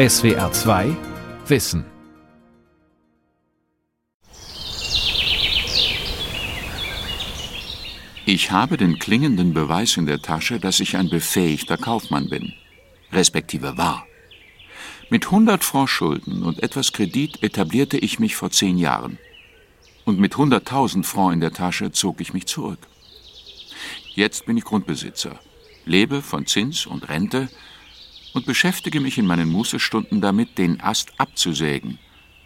SWR 2 Wissen. Ich habe den klingenden Beweis in der Tasche, dass ich ein befähigter Kaufmann bin, respektive war. Mit 100 Francs Schulden und etwas Kredit etablierte ich mich vor zehn Jahren. Und mit 100.000 Francs in der Tasche zog ich mich zurück. Jetzt bin ich Grundbesitzer, lebe von Zins und Rente und beschäftige mich in meinen Mußestunden damit, den Ast abzusägen,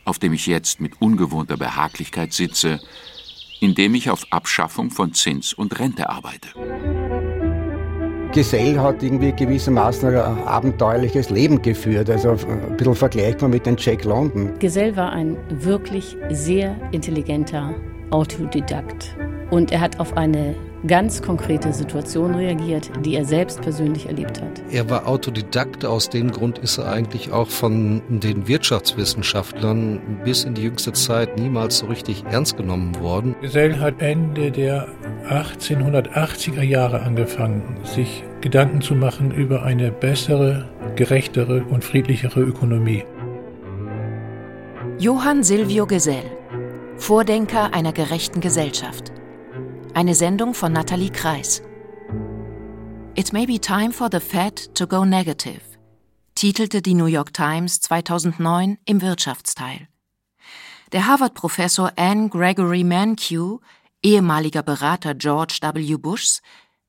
auf dem ich jetzt mit ungewohnter Behaglichkeit sitze, indem ich auf Abschaffung von Zins und Rente arbeite. Gesell hat irgendwie gewissermaßen ein abenteuerliches Leben geführt, also ein bisschen vergleichbar mit den Jack London. Gesell war ein wirklich sehr intelligenter Autodidakt und er hat auf eine ganz konkrete Situation reagiert, die er selbst persönlich erlebt hat. Er war Autodidakt, aus dem Grund ist er eigentlich auch von den Wirtschaftswissenschaftlern bis in die jüngste Zeit niemals so richtig ernst genommen worden. Gesell hat Ende der 1880er Jahre angefangen, sich Gedanken zu machen über eine bessere, gerechtere und friedlichere Ökonomie. Johann Silvio Gesell, Vordenker einer gerechten Gesellschaft. Eine Sendung von Nathalie Kreis. It may be time for the Fed to go negative, titelte die New York Times 2009 im Wirtschaftsteil. Der Harvard-Professor Anne Gregory Mankiw, ehemaliger Berater George W. Bushs,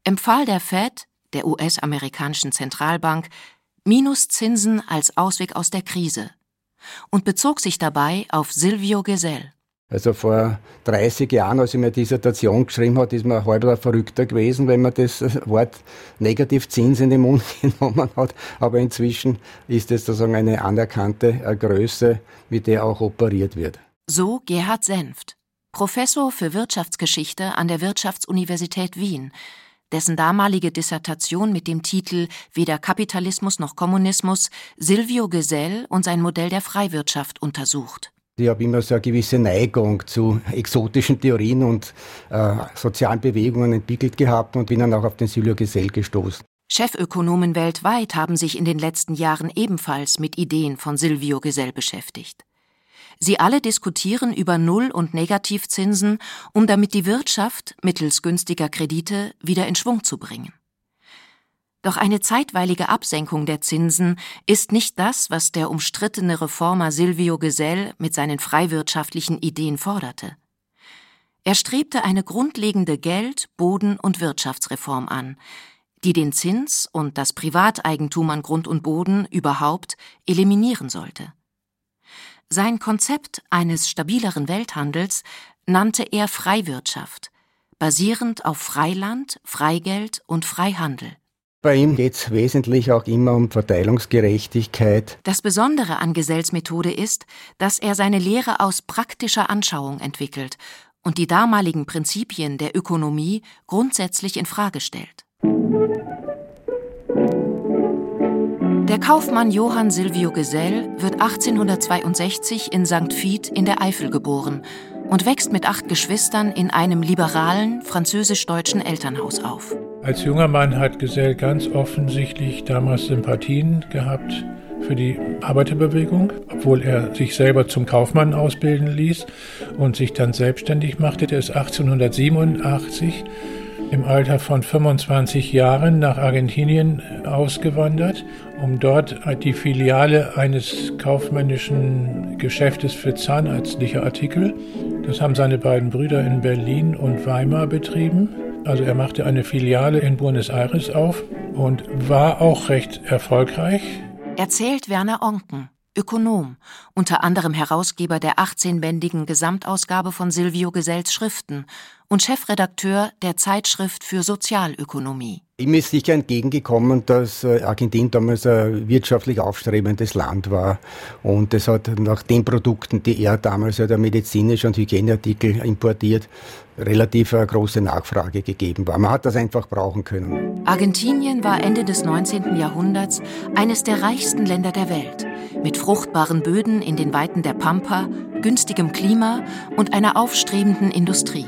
empfahl der Fed, der US-amerikanischen Zentralbank, Minuszinsen als Ausweg aus der Krise und bezog sich dabei auf Silvio Gesell. Also vor 30 Jahren, als ich meine Dissertation geschrieben habe, ist man halb verrückter gewesen, wenn man das Wort Negativzins in den Mund genommen hat. Aber inzwischen ist es sozusagen eine anerkannte Größe, mit der auch operiert wird. So Gerhard Senft, Professor für Wirtschaftsgeschichte an der Wirtschaftsuniversität Wien, dessen damalige Dissertation mit dem Titel Weder Kapitalismus noch Kommunismus Silvio Gesell und sein Modell der Freiwirtschaft untersucht. Ich habe immer so eine gewisse Neigung zu exotischen Theorien und äh, sozialen Bewegungen entwickelt gehabt und bin dann auch auf den Silvio Gesell gestoßen. Chefökonomen weltweit haben sich in den letzten Jahren ebenfalls mit Ideen von Silvio Gesell beschäftigt. Sie alle diskutieren über Null- und Negativzinsen, um damit die Wirtschaft mittels günstiger Kredite wieder in Schwung zu bringen. Doch eine zeitweilige Absenkung der Zinsen ist nicht das, was der umstrittene Reformer Silvio Gesell mit seinen freiwirtschaftlichen Ideen forderte. Er strebte eine grundlegende Geld-, Boden- und Wirtschaftsreform an, die den Zins und das Privateigentum an Grund und Boden überhaupt eliminieren sollte. Sein Konzept eines stabileren Welthandels nannte er Freiwirtschaft, basierend auf Freiland, Freigeld und Freihandel. Bei ihm geht es wesentlich auch immer um Verteilungsgerechtigkeit. Das Besondere an Gesells Methode ist, dass er seine Lehre aus praktischer Anschauung entwickelt und die damaligen Prinzipien der Ökonomie grundsätzlich in Frage stellt. Der Kaufmann Johann Silvio Gesell wird 1862 in St. Vith in der Eifel geboren und wächst mit acht Geschwistern in einem liberalen französisch-deutschen Elternhaus auf. Als junger Mann hat Gesell ganz offensichtlich damals Sympathien gehabt für die Arbeiterbewegung, obwohl er sich selber zum Kaufmann ausbilden ließ und sich dann selbstständig machte. Er ist 1887 im Alter von 25 Jahren nach Argentinien ausgewandert, um dort die Filiale eines kaufmännischen Geschäftes für zahnärztliche Artikel. Das haben seine beiden Brüder in Berlin und Weimar betrieben. Also er machte eine Filiale in Buenos Aires auf und war auch recht erfolgreich. Erzählt Werner Onken, Ökonom, unter anderem Herausgeber der 18-bändigen Gesamtausgabe von Silvio Gesells Schriften und Chefredakteur der Zeitschrift für Sozialökonomie. Ihm ist sicher entgegengekommen, dass äh, Argentinien damals ein wirtschaftlich aufstrebendes Land war. Und es hat nach den Produkten, die er damals ja der medizinische und Hygieneartikel importiert, relativ eine große Nachfrage gegeben war. Man hat das einfach brauchen können. Argentinien war Ende des 19. Jahrhunderts eines der reichsten Länder der Welt, mit fruchtbaren Böden in den Weiten der Pampa, günstigem Klima und einer aufstrebenden Industrie.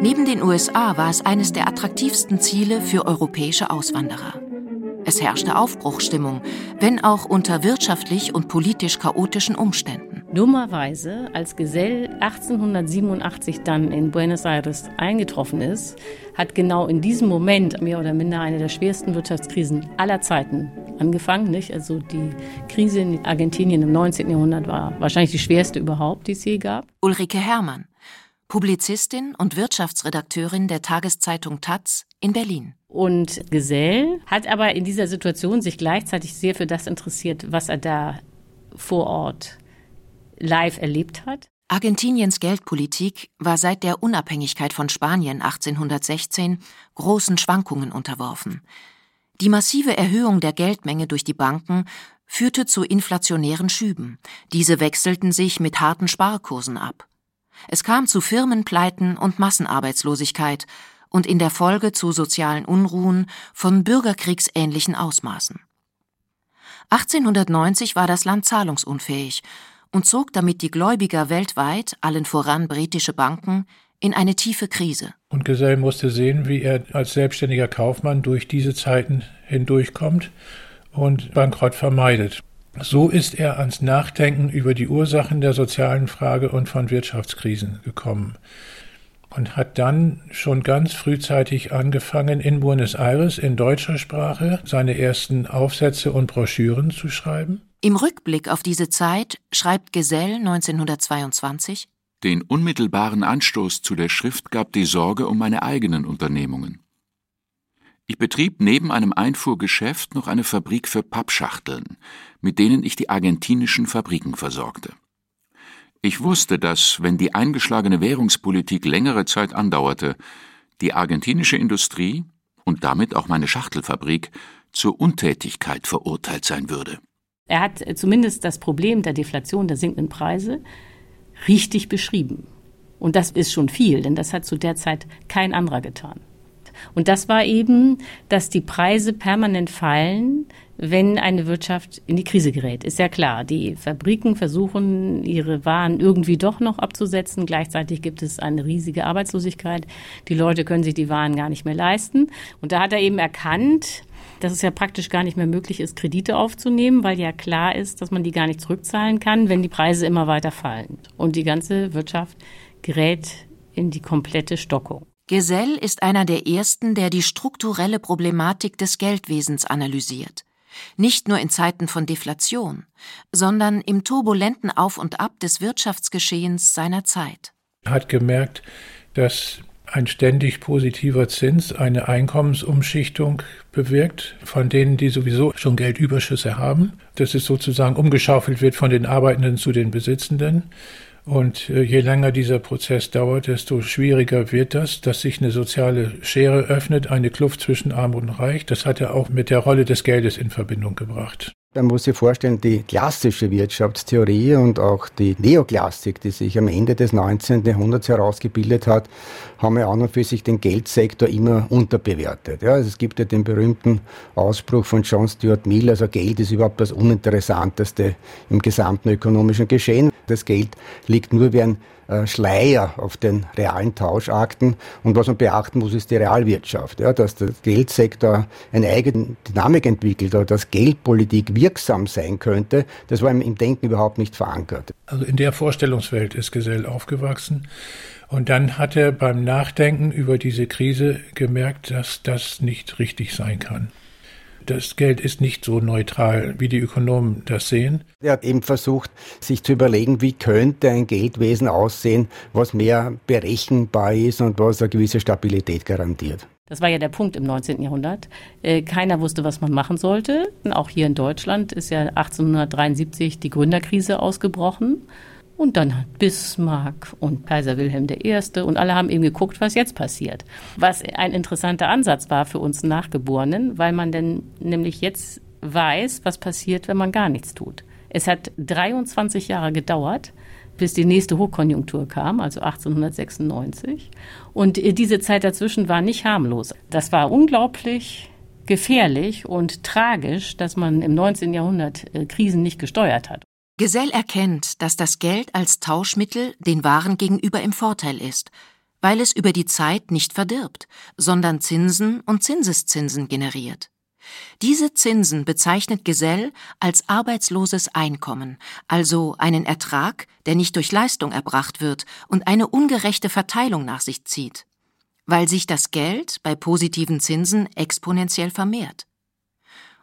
Neben den USA war es eines der attraktivsten Ziele für europäische Auswanderer. Es herrschte Aufbruchsstimmung, wenn auch unter wirtschaftlich und politisch chaotischen Umständen. Dummerweise, als Gesell 1887 dann in Buenos Aires eingetroffen ist, hat genau in diesem Moment mehr oder minder eine der schwersten Wirtschaftskrisen aller Zeiten angefangen. Nicht? Also die Krise in Argentinien im 19. Jahrhundert war wahrscheinlich die schwerste überhaupt, die es je gab. Ulrike Herrmann, Publizistin und Wirtschaftsredakteurin der Tageszeitung Taz in Berlin. Und Gesell hat aber in dieser Situation sich gleichzeitig sehr für das interessiert, was er da vor Ort live erlebt hat. Argentiniens Geldpolitik war seit der Unabhängigkeit von Spanien 1816 großen Schwankungen unterworfen. Die massive Erhöhung der Geldmenge durch die Banken führte zu inflationären Schüben. Diese wechselten sich mit harten Sparkursen ab. Es kam zu Firmenpleiten und Massenarbeitslosigkeit und in der Folge zu sozialen Unruhen von bürgerkriegsähnlichen Ausmaßen. 1890 war das Land zahlungsunfähig und zog damit die Gläubiger weltweit, allen voran britische Banken, in eine tiefe Krise. Und Gesell musste sehen, wie er als selbstständiger Kaufmann durch diese Zeiten hindurchkommt und Bankrott vermeidet. So ist er ans Nachdenken über die Ursachen der sozialen Frage und von Wirtschaftskrisen gekommen und hat dann schon ganz frühzeitig angefangen, in Buenos Aires in deutscher Sprache seine ersten Aufsätze und Broschüren zu schreiben. Im Rückblick auf diese Zeit schreibt Gesell 1922 Den unmittelbaren Anstoß zu der Schrift gab die Sorge um meine eigenen Unternehmungen. Ich betrieb neben einem Einfuhrgeschäft noch eine Fabrik für Pappschachteln, mit denen ich die argentinischen Fabriken versorgte. Ich wusste, dass, wenn die eingeschlagene Währungspolitik längere Zeit andauerte, die argentinische Industrie und damit auch meine Schachtelfabrik zur Untätigkeit verurteilt sein würde. Er hat zumindest das Problem der Deflation der sinkenden Preise richtig beschrieben. Und das ist schon viel, denn das hat zu der Zeit kein anderer getan. Und das war eben, dass die Preise permanent fallen, wenn eine Wirtschaft in die Krise gerät. Ist ja klar, die Fabriken versuchen, ihre Waren irgendwie doch noch abzusetzen. Gleichzeitig gibt es eine riesige Arbeitslosigkeit. Die Leute können sich die Waren gar nicht mehr leisten. Und da hat er eben erkannt, dass es ja praktisch gar nicht mehr möglich ist, Kredite aufzunehmen, weil ja klar ist, dass man die gar nicht zurückzahlen kann, wenn die Preise immer weiter fallen. Und die ganze Wirtschaft gerät in die komplette Stockung. Gesell ist einer der ersten, der die strukturelle Problematik des Geldwesens analysiert. Nicht nur in Zeiten von Deflation, sondern im turbulenten Auf und Ab des Wirtschaftsgeschehens seiner Zeit. Er hat gemerkt, dass ein ständig positiver Zins eine Einkommensumschichtung bewirkt, von denen, die sowieso schon Geldüberschüsse haben, dass es sozusagen umgeschaufelt wird von den Arbeitenden zu den Besitzenden. Und äh, je länger dieser Prozess dauert, desto schwieriger wird das, dass sich eine soziale Schere öffnet, eine Kluft zwischen Arm und Reich. Das hat er auch mit der Rolle des Geldes in Verbindung gebracht. Man muss sich vorstellen, die klassische Wirtschaftstheorie und auch die Neoklassik, die sich am Ende des 19. Jahrhunderts herausgebildet hat, haben ja an und für sich den Geldsektor immer unterbewertet. Ja, also es gibt ja den berühmten Ausspruch von John Stuart Mill, also Geld ist überhaupt das Uninteressanteste im gesamten ökonomischen Geschehen. Das Geld liegt nur wie ein äh, Schleier auf den realen Tauschakten. Und was man beachten muss, ist die Realwirtschaft. Ja, dass der Geldsektor eine eigene Dynamik entwickelt oder dass Geldpolitik wirksam sein könnte, das war im Denken überhaupt nicht verankert. Also in der Vorstellungswelt ist Gesell aufgewachsen. Und dann hat er beim Nachdenken über diese Krise gemerkt, dass das nicht richtig sein kann das Geld ist nicht so neutral, wie die Ökonomen das sehen. Er hat eben versucht, sich zu überlegen, wie könnte ein Geldwesen aussehen, was mehr berechenbar ist und was eine gewisse Stabilität garantiert. Das war ja der Punkt im 19. Jahrhundert. Äh, keiner wusste, was man machen sollte. Auch hier in Deutschland ist ja 1873 die Gründerkrise ausgebrochen. Und dann hat Bismarck und Kaiser Wilhelm I. und alle haben eben geguckt, was jetzt passiert. Was ein interessanter Ansatz war für uns Nachgeborenen, weil man denn nämlich jetzt weiß, was passiert, wenn man gar nichts tut. Es hat 23 Jahre gedauert, bis die nächste Hochkonjunktur kam, also 1896. Und diese Zeit dazwischen war nicht harmlos. Das war unglaublich gefährlich und tragisch, dass man im 19. Jahrhundert äh, Krisen nicht gesteuert hat. Gesell erkennt, dass das Geld als Tauschmittel den Waren gegenüber im Vorteil ist, weil es über die Zeit nicht verdirbt, sondern Zinsen und Zinseszinsen generiert. Diese Zinsen bezeichnet Gesell als arbeitsloses Einkommen, also einen Ertrag, der nicht durch Leistung erbracht wird und eine ungerechte Verteilung nach sich zieht, weil sich das Geld bei positiven Zinsen exponentiell vermehrt.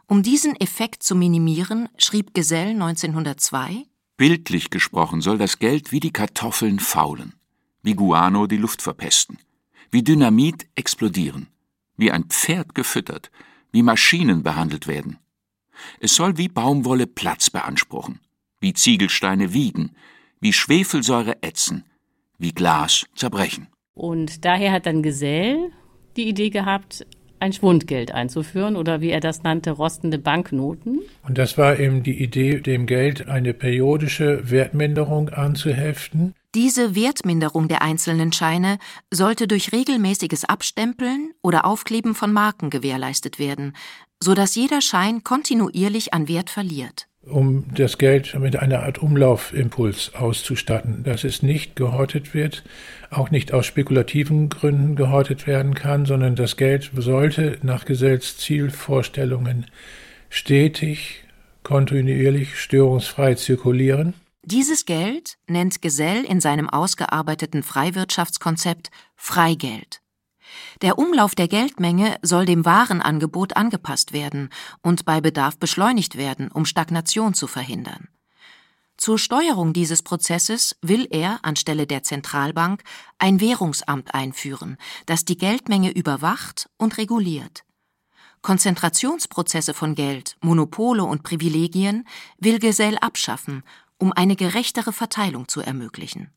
Um diesen Effekt zu minimieren, schrieb Gesell 1902 Bildlich gesprochen soll das Geld wie die Kartoffeln faulen, wie Guano die Luft verpesten, wie Dynamit explodieren, wie ein Pferd gefüttert, wie Maschinen behandelt werden. Es soll wie Baumwolle Platz beanspruchen, wie Ziegelsteine wiegen, wie Schwefelsäure ätzen, wie Glas zerbrechen. Und daher hat dann Gesell die Idee gehabt, ein Schwundgeld einzuführen oder wie er das nannte, rostende Banknoten. Und das war eben die Idee, dem Geld eine periodische Wertminderung anzuheften. Diese Wertminderung der einzelnen Scheine sollte durch regelmäßiges Abstempeln oder Aufkleben von Marken gewährleistet werden, so dass jeder Schein kontinuierlich an Wert verliert. Um das Geld mit einer Art Umlaufimpuls auszustatten, dass es nicht gehortet wird, auch nicht aus spekulativen Gründen gehortet werden kann, sondern das Geld sollte nach Gesells Zielvorstellungen stetig, kontinuierlich, störungsfrei zirkulieren dieses Geld nennt Gesell in seinem ausgearbeiteten Freiwirtschaftskonzept Freigeld. Der Umlauf der Geldmenge soll dem Warenangebot angepasst werden und bei Bedarf beschleunigt werden, um Stagnation zu verhindern. Zur Steuerung dieses Prozesses will er anstelle der Zentralbank ein Währungsamt einführen, das die Geldmenge überwacht und reguliert. Konzentrationsprozesse von Geld, Monopole und Privilegien will Gesell abschaffen um eine gerechtere Verteilung zu ermöglichen.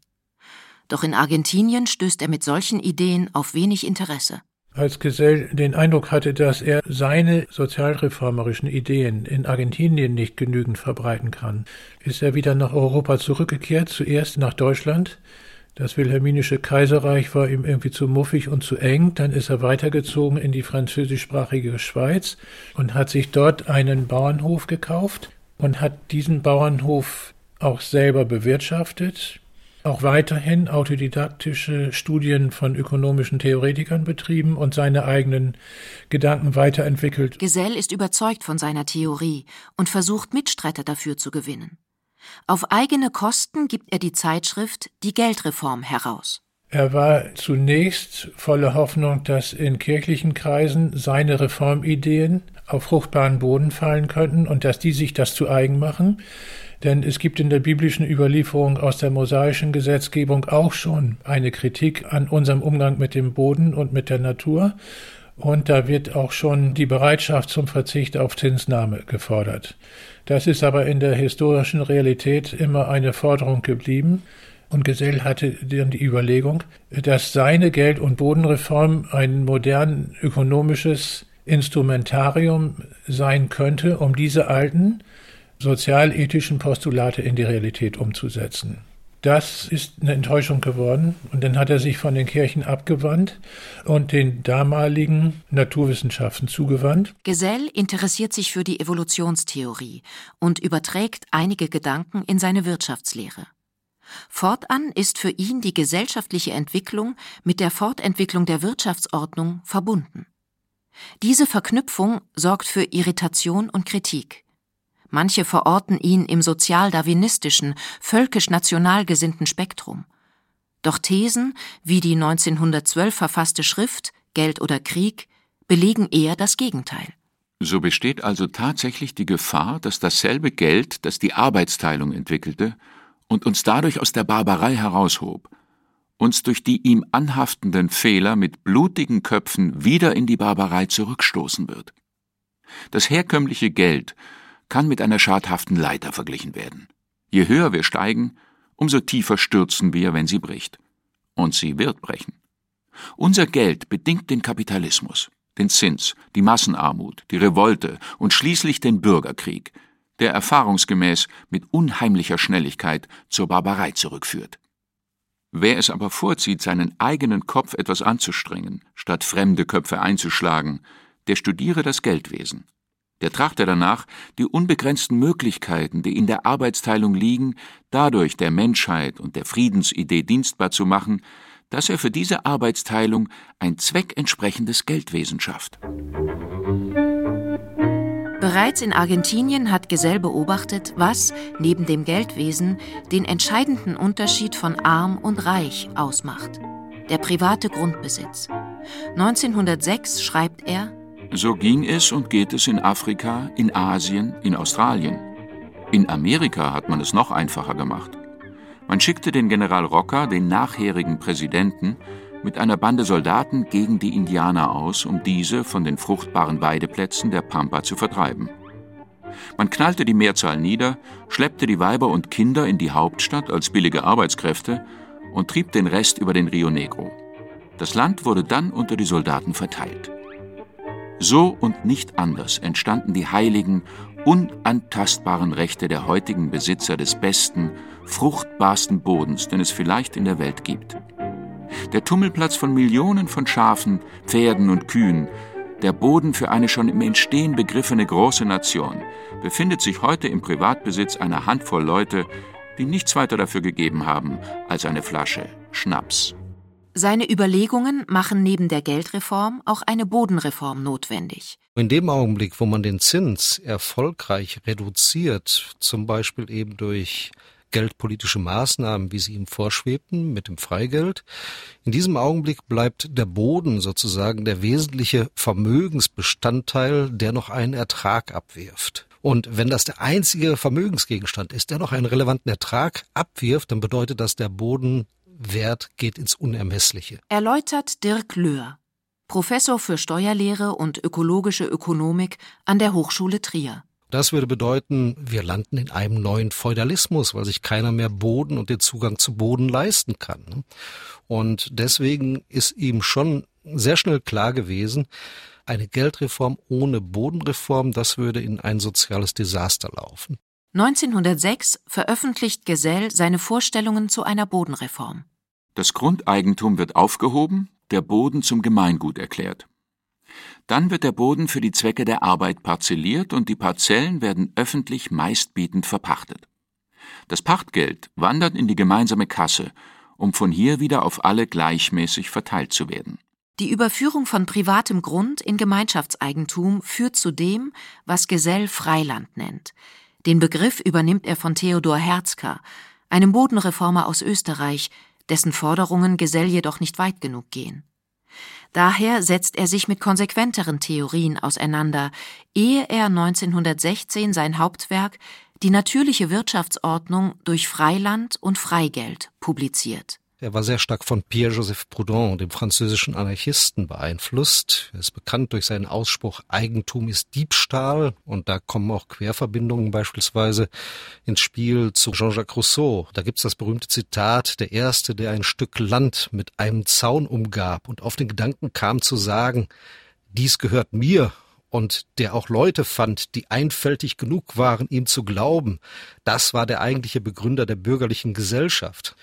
Doch in Argentinien stößt er mit solchen Ideen auf wenig Interesse. Als Gesell den Eindruck hatte, dass er seine sozialreformerischen Ideen in Argentinien nicht genügend verbreiten kann, ist er wieder nach Europa zurückgekehrt, zuerst nach Deutschland. Das wilhelminische Kaiserreich war ihm irgendwie zu muffig und zu eng. Dann ist er weitergezogen in die französischsprachige Schweiz und hat sich dort einen Bauernhof gekauft und hat diesen Bauernhof auch selber bewirtschaftet, auch weiterhin autodidaktische Studien von ökonomischen Theoretikern betrieben und seine eigenen Gedanken weiterentwickelt. Gesell ist überzeugt von seiner Theorie und versucht Mitstreiter dafür zu gewinnen. Auf eigene Kosten gibt er die Zeitschrift Die Geldreform heraus. Er war zunächst voller Hoffnung, dass in kirchlichen Kreisen seine Reformideen auf fruchtbaren Boden fallen könnten und dass die sich das zu eigen machen. Denn es gibt in der biblischen Überlieferung aus der mosaischen Gesetzgebung auch schon eine Kritik an unserem Umgang mit dem Boden und mit der Natur. Und da wird auch schon die Bereitschaft zum Verzicht auf Zinsnahme gefordert. Das ist aber in der historischen Realität immer eine Forderung geblieben. Und Gesell hatte dann die Überlegung, dass seine Geld- und Bodenreform ein modern ökonomisches Instrumentarium sein könnte, um diese alten sozialethischen Postulate in die Realität umzusetzen. Das ist eine Enttäuschung geworden und dann hat er sich von den Kirchen abgewandt und den damaligen Naturwissenschaften zugewandt. Gesell interessiert sich für die Evolutionstheorie und überträgt einige Gedanken in seine Wirtschaftslehre. Fortan ist für ihn die gesellschaftliche Entwicklung mit der Fortentwicklung der Wirtschaftsordnung verbunden. Diese Verknüpfung sorgt für Irritation und Kritik. Manche verorten ihn im sozial-darwinistischen, völkisch-national gesinnten Spektrum. Doch Thesen, wie die 1912 verfasste Schrift Geld oder Krieg, belegen eher das Gegenteil. So besteht also tatsächlich die Gefahr, dass dasselbe Geld, das die Arbeitsteilung entwickelte und uns dadurch aus der Barbarei heraushob, uns durch die ihm anhaftenden Fehler mit blutigen Köpfen wieder in die Barbarei zurückstoßen wird. Das herkömmliche Geld kann mit einer schadhaften Leiter verglichen werden. Je höher wir steigen, umso tiefer stürzen wir, wenn sie bricht. Und sie wird brechen. Unser Geld bedingt den Kapitalismus, den Zins, die Massenarmut, die Revolte und schließlich den Bürgerkrieg, der erfahrungsgemäß mit unheimlicher Schnelligkeit zur Barbarei zurückführt. Wer es aber vorzieht, seinen eigenen Kopf etwas anzustrengen, statt fremde Köpfe einzuschlagen, der studiere das Geldwesen der trachte danach, die unbegrenzten Möglichkeiten, die in der Arbeitsteilung liegen, dadurch der Menschheit und der Friedensidee dienstbar zu machen, dass er für diese Arbeitsteilung ein zweckentsprechendes Geldwesen schafft. Bereits in Argentinien hat Gesell beobachtet, was, neben dem Geldwesen, den entscheidenden Unterschied von arm und reich ausmacht. Der private Grundbesitz. 1906 schreibt er, So ging es und geht es in Afrika, in Asien, in Australien. In Amerika hat man es noch einfacher gemacht. Man schickte den General Roca, den nachherigen Präsidenten, mit einer Bande Soldaten gegen die Indianer aus, um diese von den fruchtbaren Weideplätzen der Pampa zu vertreiben. Man knallte die Mehrzahl nieder, schleppte die Weiber und Kinder in die Hauptstadt als billige Arbeitskräfte und trieb den Rest über den Rio Negro. Das Land wurde dann unter die Soldaten verteilt. So und nicht anders entstanden die heiligen, unantastbaren Rechte der heutigen Besitzer des besten, fruchtbarsten Bodens, den es vielleicht in der Welt gibt. Der Tummelplatz von Millionen von Schafen, Pferden und Kühen, der Boden für eine schon im Entstehen begriffene große Nation, befindet sich heute im Privatbesitz einer Handvoll Leute, die nichts weiter dafür gegeben haben als eine Flasche Schnaps. Seine Überlegungen machen neben der Geldreform auch eine Bodenreform notwendig. In dem Augenblick, wo man den Zins erfolgreich reduziert, zum Beispiel eben durch geldpolitische Maßnahmen, wie sie ihm vorschwebten, mit dem Freigeld. In diesem Augenblick bleibt der Boden sozusagen der wesentliche Vermögensbestandteil, der noch einen Ertrag abwirft. Und wenn das der einzige Vermögensgegenstand ist, der noch einen relevanten Ertrag abwirft, dann bedeutet das, der Bodenwert geht ins Unermessliche. Erläutert Dirk Löhr, Professor für Steuerlehre und ökologische Ökonomik an der Hochschule Trier. Das würde bedeuten, wir landen in einem neuen Feudalismus, weil sich keiner mehr Boden und den Zugang zu Boden leisten kann. Ne? Und deswegen ist ihm schon sehr schnell klar gewesen, eine Geldreform ohne Bodenreform, das würde in ein soziales Desaster laufen. 1906 veröffentlicht Gesell seine Vorstellungen zu einer Bodenreform. Das Grundeigentum wird aufgehoben, der Boden zum Gemeingut erklärt. Dann wird der Boden für die Zwecke der Arbeit parzelliert und die Parzellen werden öffentlich meistbietend verpachtet. Das Pachtgeld wandert in die gemeinsame Kasse, um von hier wieder auf alle gleichmäßig verteilt zu werden. Die Überführung von privatem Grund in Gemeinschaftseigentum führt zu dem, was Gesell Freiland nennt. Den Begriff übernimmt er von Theodor Herzka, einem Bodenreformer aus Österreich, dessen Forderungen Gesell jedoch nicht weit genug gehen. Daher setzt er sich mit konsequenteren Theorien auseinander, ehe er 1916 sein Hauptwerk Die natürliche Wirtschaftsordnung durch Freiland und Freigeld publiziert er war sehr stark von Pierre-Joseph Proudhon, dem französischen Anarchisten, beeinflusst. Er ist bekannt durch seinen Ausspruch Eigentum ist Diebstahl und da kommen auch Querverbindungen beispielsweise ins Spiel zu Jean-Jacques Rousseau. Da gibt's das berühmte Zitat, der Erste, der ein Stück Land mit einem Zaun umgab und auf den Gedanken kam zu sagen, dies gehört mir und der auch Leute fand, die einfältig genug waren, ihm zu glauben, das war der eigentliche Begründer der bürgerlichen Gesellschaft.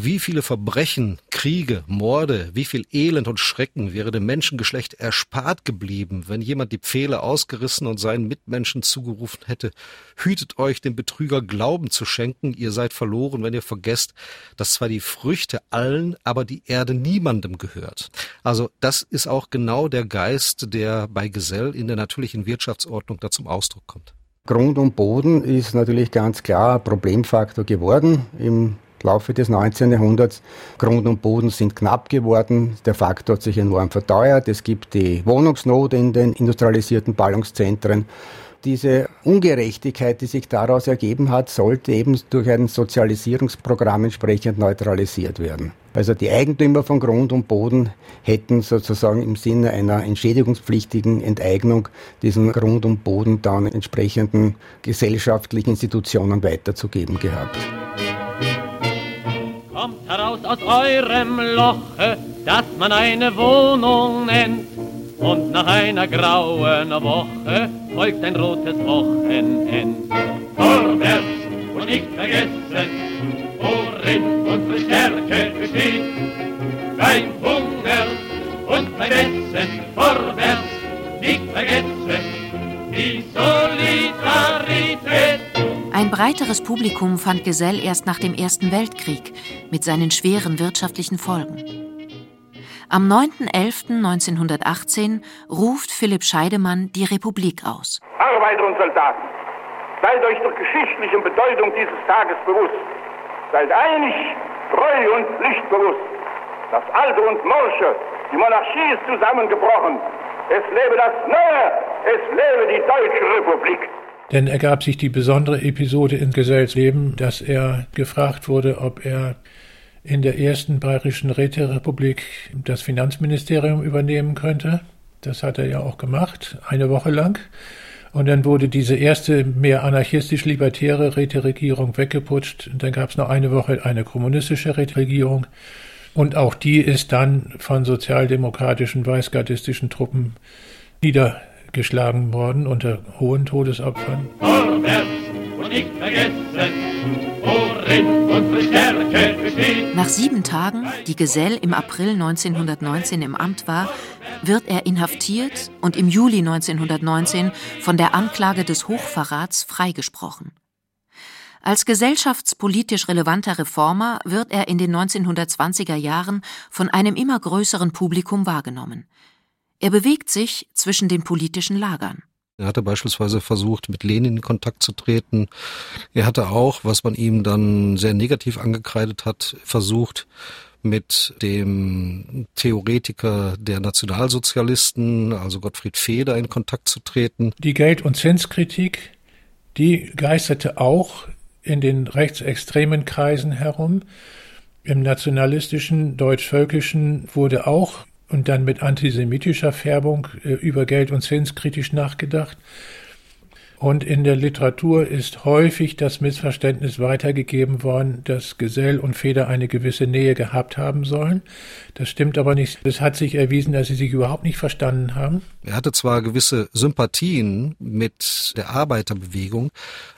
Wie viele Verbrechen, Kriege, Morde, wie viel Elend und Schrecken wäre dem Menschengeschlecht erspart geblieben, wenn jemand die Pfähle ausgerissen und seinen Mitmenschen zugerufen hätte, hütet euch dem Betrüger Glauben zu schenken, ihr seid verloren, wenn ihr vergesst, dass zwar die Früchte allen, aber die Erde niemandem gehört. Also das ist auch genau der Geist, der bei Gesell in der natürlichen Wirtschaftsordnung da zum Ausdruck kommt. Grund und Boden ist natürlich ganz klar Problemfaktor geworden im Laufe des 19. Jahrhunderts. Grund und Boden sind knapp geworden. Der Faktor hat sich enorm verteuert. Es gibt die Wohnungsnot in den industrialisierten Ballungszentren. Diese Ungerechtigkeit, die sich daraus ergeben hat, sollte eben durch ein Sozialisierungsprogramm entsprechend neutralisiert werden. Also die Eigentümer von Grund und Boden hätten sozusagen im Sinne einer entschädigungspflichtigen Enteignung diesen Grund und Boden dann entsprechenden gesellschaftlichen Institutionen weiterzugeben gehabt heraus aus eurem Loche, das man eine Wohnung nennt. Und nach einer grauen Woche folgt ein rotes Wochenend. Vorwärts und nicht vergessen, worin unsere Stärke besteht. Beim Hunger und beim Essen, vorwärts, nicht vergessen, die Solidarität. Ein breiteres Publikum fand Gesell erst nach dem Ersten Weltkrieg mit seinen schweren wirtschaftlichen Folgen. Am 9.11.1918 ruft Philipp Scheidemann die Republik aus. Arbeiter und Soldaten, seid euch der geschichtlichen Bedeutung dieses Tages bewusst. Seid einig, treu und pflichtbewusst. Das Alte und Morsche, die Monarchie ist zusammengebrochen. Es lebe das Neue, es lebe die Deutsche Republik. Denn ergab sich die besondere Episode in Gesells Leben, dass er gefragt wurde, ob er in der ersten bayerischen Räterepublik das Finanzministerium übernehmen könnte. Das hat er ja auch gemacht, eine Woche lang. Und dann wurde diese erste mehr anarchistisch-libertäre Räteregierung weggeputscht. Und dann gab es noch eine Woche eine kommunistische Räteregierung. Und auch die ist dann von sozialdemokratischen, weißgardistischen Truppen niedergeschlagen worden unter hohen Todesopfern. Nach sieben Tagen, die Gesell im April 1919 im Amt war, wird er inhaftiert und im Juli 1919 von der Anklage des Hochverrats freigesprochen. Als gesellschaftspolitisch relevanter Reformer wird er in den 1920er Jahren von einem immer größeren Publikum wahrgenommen. Er bewegt sich zwischen den politischen Lagern. Er hatte beispielsweise versucht, mit Lenin in Kontakt zu treten. Er hatte auch, was man ihm dann sehr negativ angekreidet hat, versucht, mit dem Theoretiker der Nationalsozialisten, also Gottfried Feder, in Kontakt zu treten. Die Geld- und Zinskritik, die geisterte auch in den rechtsextremen Kreisen herum. Im nationalistischen, deutsch-völkischen wurde auch und dann mit antisemitischer Färbung äh, über Geld und Zins kritisch nachgedacht. Und in der Literatur ist häufig das Missverständnis weitergegeben worden, dass Gesell und Feder eine gewisse Nähe gehabt haben sollen. Das stimmt aber nicht. Es hat sich erwiesen, dass sie sich überhaupt nicht verstanden haben. Er hatte zwar gewisse Sympathien mit der Arbeiterbewegung,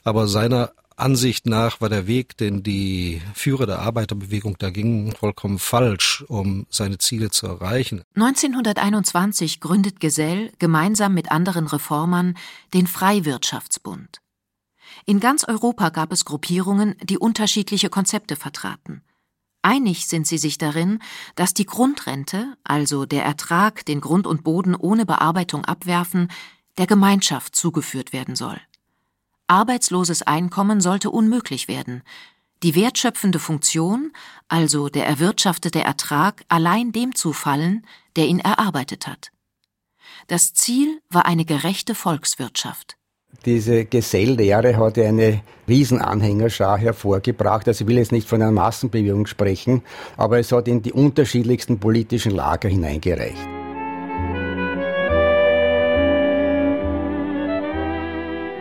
aber seiner Ansicht nach war der Weg, den die Führer der Arbeiterbewegung da gingen, vollkommen falsch, um seine Ziele zu erreichen. 1921 gründet Gesell gemeinsam mit anderen Reformern den Freiwirtschaftsbund. In ganz Europa gab es Gruppierungen, die unterschiedliche Konzepte vertraten. Einig sind sie sich darin, dass die Grundrente, also der Ertrag, den Grund und Boden ohne Bearbeitung abwerfen, der Gemeinschaft zugeführt werden soll. Arbeitsloses Einkommen sollte unmöglich werden. Die wertschöpfende Funktion, also der erwirtschaftete Ertrag, allein dem zufallen, der ihn erarbeitet hat. Das Ziel war eine gerechte Volkswirtschaft. Diese Geselllehre hat eine Riesenanhängerschar hervorgebracht. Also ich will jetzt nicht von einer Massenbewegung sprechen, aber es hat in die unterschiedlichsten politischen Lager hineingereicht.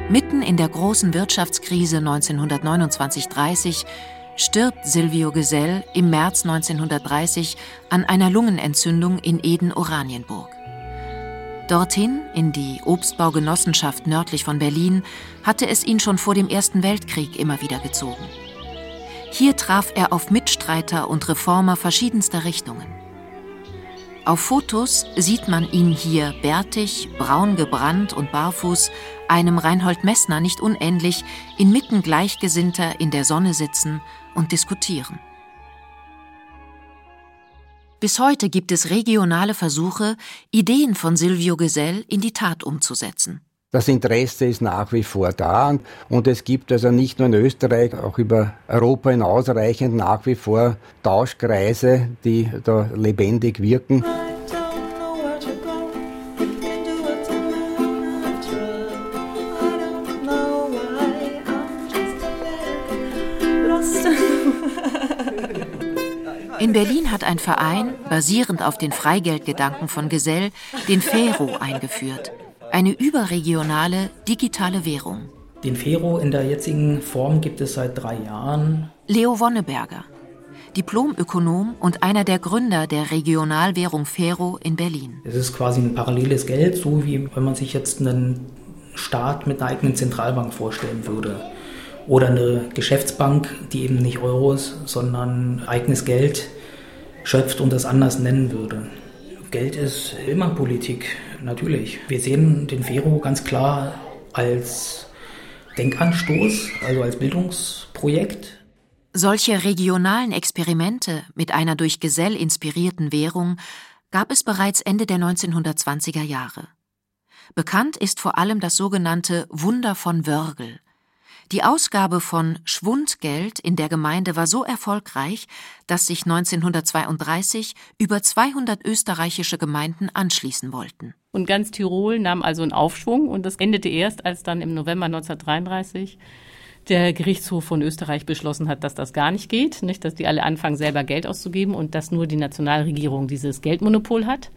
Mitten in der großen Wirtschaftskrise 1929-30 stirbt Silvio Gesell im März 1930 an einer Lungenentzündung in Eden-Oranienburg. Dorthin, in die Obstbaugenossenschaft nördlich von Berlin, hatte es ihn schon vor dem Ersten Weltkrieg immer wieder gezogen. Hier traf er auf Mitstreiter und Reformer verschiedenster Richtungen. Auf Fotos sieht man ihn hier bärtig, braun gebrannt und barfuß, einem Reinhold Messner nicht unähnlich, inmitten Gleichgesinnter in der Sonne sitzen und diskutieren. Bis heute gibt es regionale Versuche, Ideen von Silvio Gesell in die Tat umzusetzen. Das Interesse ist nach wie vor da und es gibt also nicht nur in Österreich, auch über Europa hinausreichend nach wie vor Tauschkreise, die da lebendig wirken. In Berlin hat ein Verein, basierend auf den Freigeldgedanken von Gesell, den Fero eingeführt. Eine überregionale digitale Währung. Den Fero in der jetzigen Form gibt es seit drei Jahren. Leo Wonneberger, Diplomökonom und einer der Gründer der Regionalwährung Fero in Berlin. Es ist quasi ein paralleles Geld, so wie wenn man sich jetzt einen Staat mit einer eigenen Zentralbank vorstellen würde. Oder eine Geschäftsbank, die eben nicht Euros, sondern eigenes Geld schöpft und das anders nennen würde. Geld ist immer Politik, natürlich. Wir sehen den Vero ganz klar als Denkanstoß, also als Bildungsprojekt. Solche regionalen Experimente mit einer durch Gesell inspirierten Währung gab es bereits Ende der 1920er Jahre. Bekannt ist vor allem das sogenannte Wunder von Wörgl. Die Ausgabe von Schwundgeld in der Gemeinde war so erfolgreich, dass sich 1932 über 200 österreichische Gemeinden anschließen wollten. Und ganz Tirol nahm also einen Aufschwung und das endete erst, als dann im November 1933 der Gerichtshof von Österreich beschlossen hat, dass das gar nicht geht, nicht, dass die alle anfangen, selber Geld auszugeben und dass nur die Nationalregierung dieses Geldmonopol hat.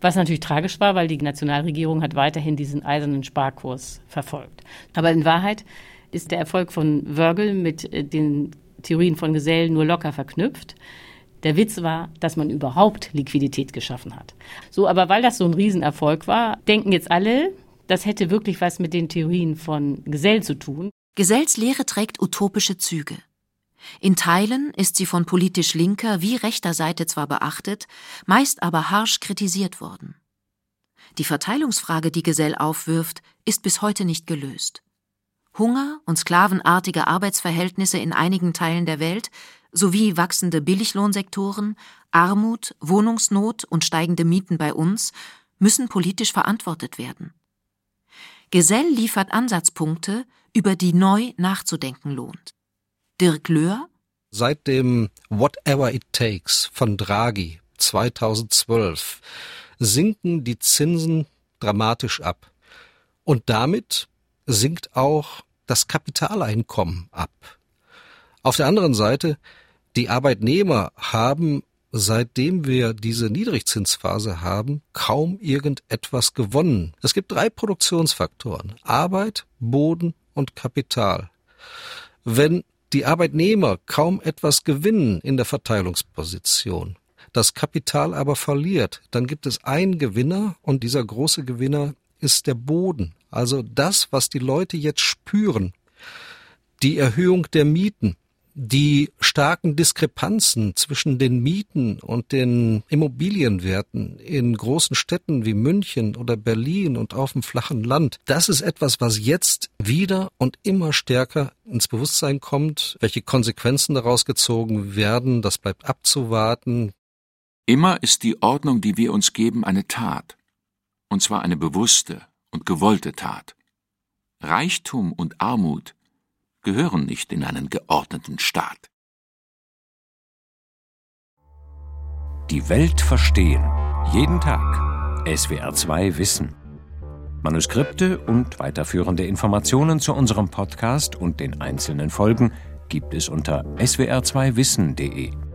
Was natürlich tragisch war, weil die Nationalregierung hat weiterhin diesen eisernen Sparkurs verfolgt. Aber in Wahrheit ist der Erfolg von Wörgl mit äh, den Theorien von Gesell nur locker verknüpft. Der Witz war, dass man überhaupt Liquidität geschaffen hat. So, aber weil das so ein Riesenerfolg war, denken jetzt alle, das hätte wirklich was mit den Theorien von Gesell zu tun. Gesells Lehre trägt utopische Züge. In Teilen ist sie von politisch linker wie rechter Seite zwar beachtet, meist aber harsch kritisiert worden. Die Verteilungsfrage, die Gesell aufwirft, ist bis heute nicht gelöst. Hunger und sklavenartige Arbeitsverhältnisse in einigen Teilen der Welt sowie wachsende Billiglohnsektoren, Armut, Wohnungsnot und steigende Mieten bei uns müssen politisch verantwortet werden. Gesell liefert Ansatzpunkte, über die neu nachzudenken lohnt. Dirk Löhr Seit dem Whatever It Takes von Draghi 2012 sinken die Zinsen dramatisch ab. Und damit sinkt auch das Kapitaleinkommen ab. Auf der anderen Seite, die Arbeitnehmer haben, seitdem wir diese Niedrigzinsphase haben, kaum irgendetwas gewonnen. Es gibt drei Produktionsfaktoren. Arbeit, Boden und Kapital. Wenn die Arbeitnehmer kaum etwas gewinnen in der Verteilungsposition, das Kapital aber verliert, dann gibt es einen Gewinner und dieser große Gewinner ist der Boden, also das, was die Leute jetzt spüren. Die Erhöhung der Mieten, die starken Diskrepanzen zwischen den Mieten und den Immobilienwerten in großen Städten wie München oder Berlin und auf dem flachen Land, das ist etwas, was jetzt wieder und immer stärker ins Bewusstsein kommt. Welche Konsequenzen daraus gezogen werden, das bleibt abzuwarten. Immer ist die Ordnung, die wir uns geben, eine Tat. Und zwar eine bewusste und gewollte Tat. Reichtum und Armut gehören nicht in einen geordneten Staat. Die Welt verstehen. Jeden Tag. SWR2 Wissen. Manuskripte und weiterführende Informationen zu unserem Podcast und den einzelnen Folgen gibt es unter swr2wissen.de.